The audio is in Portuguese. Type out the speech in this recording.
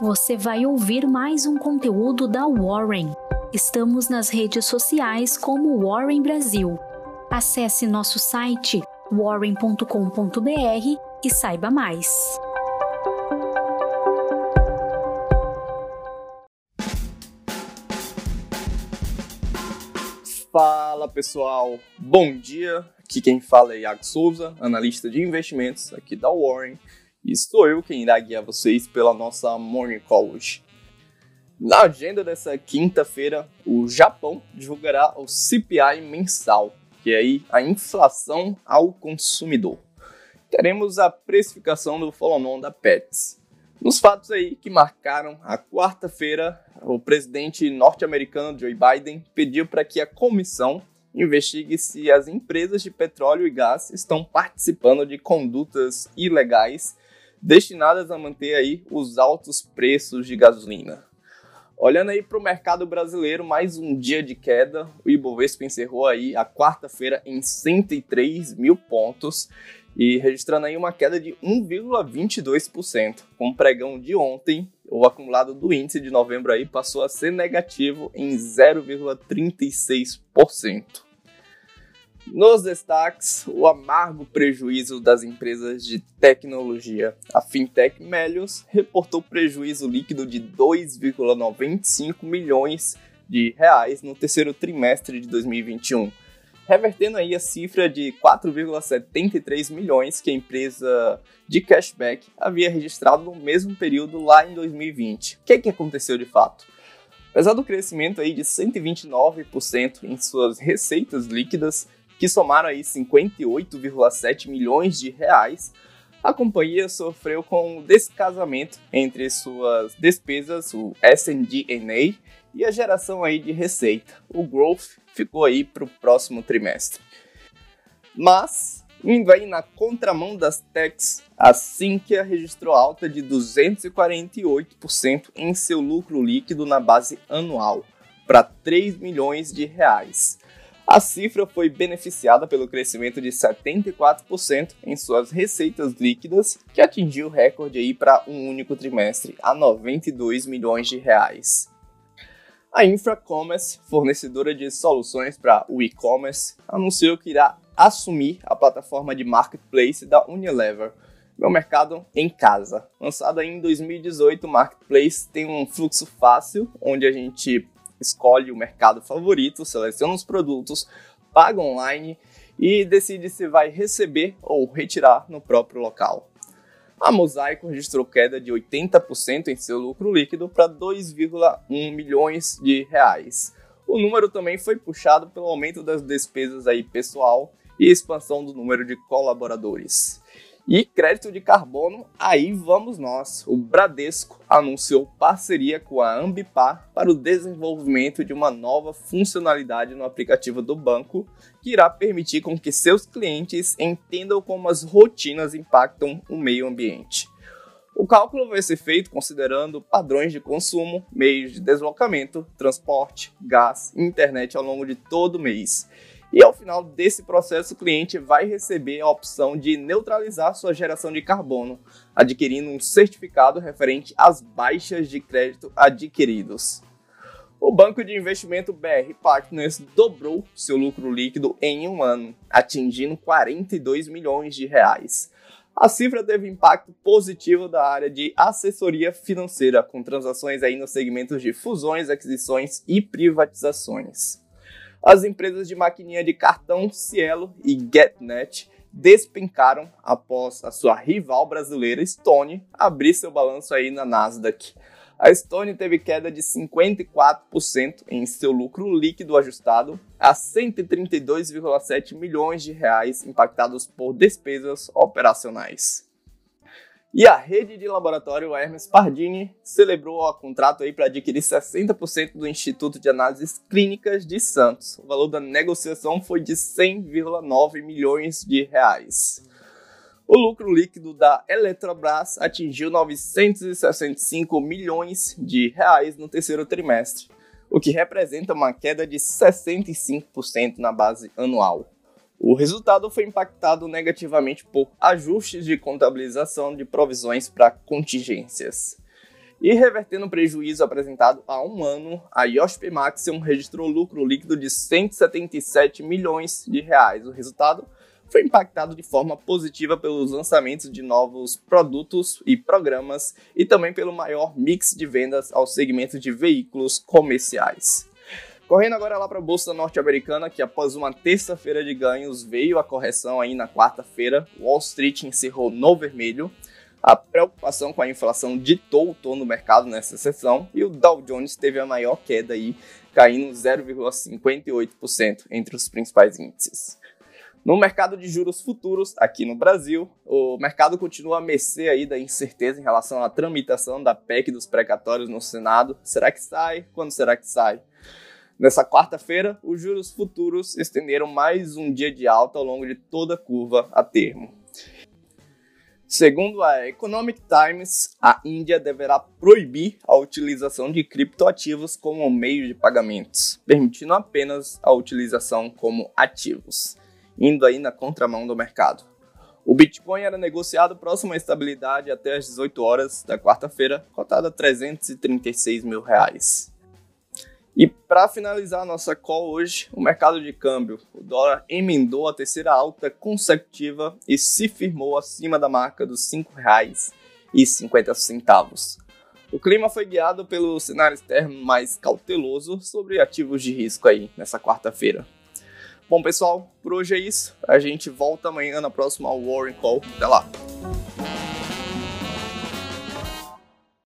você vai ouvir mais um conteúdo da Warren. Estamos nas redes sociais como Warren Brasil. Acesse nosso site warren.com.br e saiba mais. Fala pessoal, bom dia. Aqui quem fala é Iago Souza, analista de investimentos aqui da Warren, e sou eu quem irá guiar vocês pela nossa Morning Call hoje. Na agenda dessa quinta-feira, o Japão divulgará o CPI mensal, que é aí a inflação ao consumidor. Teremos a precificação do follow-on da Pets. Nos fatos aí que marcaram a quarta-feira, o presidente norte-americano Joe Biden pediu para que a comissão investigue se as empresas de petróleo e gás estão participando de condutas ilegais destinadas a manter aí os altos preços de gasolina. Olhando aí para o mercado brasileiro, mais um dia de queda. O Ibovespa encerrou aí a quarta-feira em 103 mil pontos e registrando aí uma queda de 1,22%. Com o pregão de ontem, o acumulado do índice de novembro aí passou a ser negativo em 0,36%. Nos destaques, o amargo prejuízo das empresas de tecnologia. A fintech Melius reportou prejuízo líquido de 2,95 milhões de reais no terceiro trimestre de 2021, revertendo aí a cifra de 4,73 milhões que a empresa de cashback havia registrado no mesmo período lá em 2020. O que, é que aconteceu de fato? Apesar do crescimento aí de 129% em suas receitas líquidas, que somaram aí 58,7 milhões de reais, a companhia sofreu com o descasamento entre suas despesas, o S&D&A, e a geração aí de receita. O growth ficou aí para o próximo trimestre. Mas, indo aí na contramão das techs, a Sinqia registrou alta de 248% em seu lucro líquido na base anual, para 3 milhões de reais. A cifra foi beneficiada pelo crescimento de 74% em suas receitas líquidas, que atingiu o recorde aí para um único trimestre, a 92 milhões de reais. A Infracommerce, fornecedora de soluções para o e-commerce, anunciou que irá assumir a plataforma de marketplace da Unilever, meu mercado em casa. Lançado em 2018, o marketplace tem um fluxo fácil, onde a gente escolhe o mercado favorito, seleciona os produtos, paga online e decide se vai receber ou retirar no próprio local. A Mosaico registrou queda de 80% em seu lucro líquido para 2,1 milhões de reais. O número também foi puxado pelo aumento das despesas aí pessoal e expansão do número de colaboradores. E crédito de carbono, aí vamos nós. O Bradesco anunciou parceria com a Ambipar para o desenvolvimento de uma nova funcionalidade no aplicativo do banco que irá permitir com que seus clientes entendam como as rotinas impactam o meio ambiente. O cálculo vai ser feito considerando padrões de consumo, meios de deslocamento, transporte, gás internet ao longo de todo o mês e ao final desse processo, o cliente vai receber a opção de neutralizar sua geração de carbono, adquirindo um certificado referente às baixas de crédito adquiridos. O banco de investimento BR Partners dobrou seu lucro líquido em um ano, atingindo 42 milhões de reais. A cifra teve impacto positivo da área de assessoria financeira, com transações aí nos segmentos de fusões, aquisições e privatizações as empresas de maquininha de cartão Cielo e GetNet despencaram após a sua rival brasileira Stone abrir seu balanço aí na Nasdaq. A Stone teve queda de 54% em seu lucro líquido ajustado a 132,7 milhões de reais impactados por despesas operacionais. E a rede de laboratório Hermes Pardini celebrou o contrato aí para adquirir 60% do Instituto de Análises Clínicas de Santos. O valor da negociação foi de 100,9 milhões de reais. O lucro líquido da Eletrobras atingiu 965 milhões de reais no terceiro trimestre, o que representa uma queda de 65% na base anual. O resultado foi impactado negativamente por ajustes de contabilização de provisões para contingências. E revertendo o prejuízo apresentado há um ano, a Yoshp Maxion registrou lucro líquido de 177 milhões de reais. O resultado foi impactado de forma positiva pelos lançamentos de novos produtos e programas e também pelo maior mix de vendas ao segmento de veículos comerciais. Correndo agora lá para a bolsa norte-americana, que após uma terça-feira de ganhos veio a correção aí na quarta-feira, Wall Street encerrou no vermelho. A preocupação com a inflação ditou o tom do mercado nessa sessão e o Dow Jones teve a maior queda aí, caindo 0,58% entre os principais índices. No mercado de juros futuros, aqui no Brasil, o mercado continua a mercê aí da incerteza em relação à tramitação da PEC dos precatórios no Senado. Será que sai? Quando será que sai? Nessa quarta-feira, os juros futuros estenderam mais um dia de alta ao longo de toda a curva a termo. Segundo a Economic Times, a Índia deverá proibir a utilização de criptoativos como meio de pagamentos, permitindo apenas a utilização como ativos, indo aí na contramão do mercado. O Bitcoin era negociado próximo à estabilidade até as 18 horas da quarta-feira, cotado a 336 mil reais. E para finalizar a nossa call hoje, o mercado de câmbio. O dólar emendou a terceira alta consecutiva e se firmou acima da marca dos R$ 5,50. O clima foi guiado pelo cenário externo mais cauteloso sobre ativos de risco aí nessa quarta-feira. Bom, pessoal, por hoje é isso. A gente volta amanhã na próxima Warren Call. Até lá!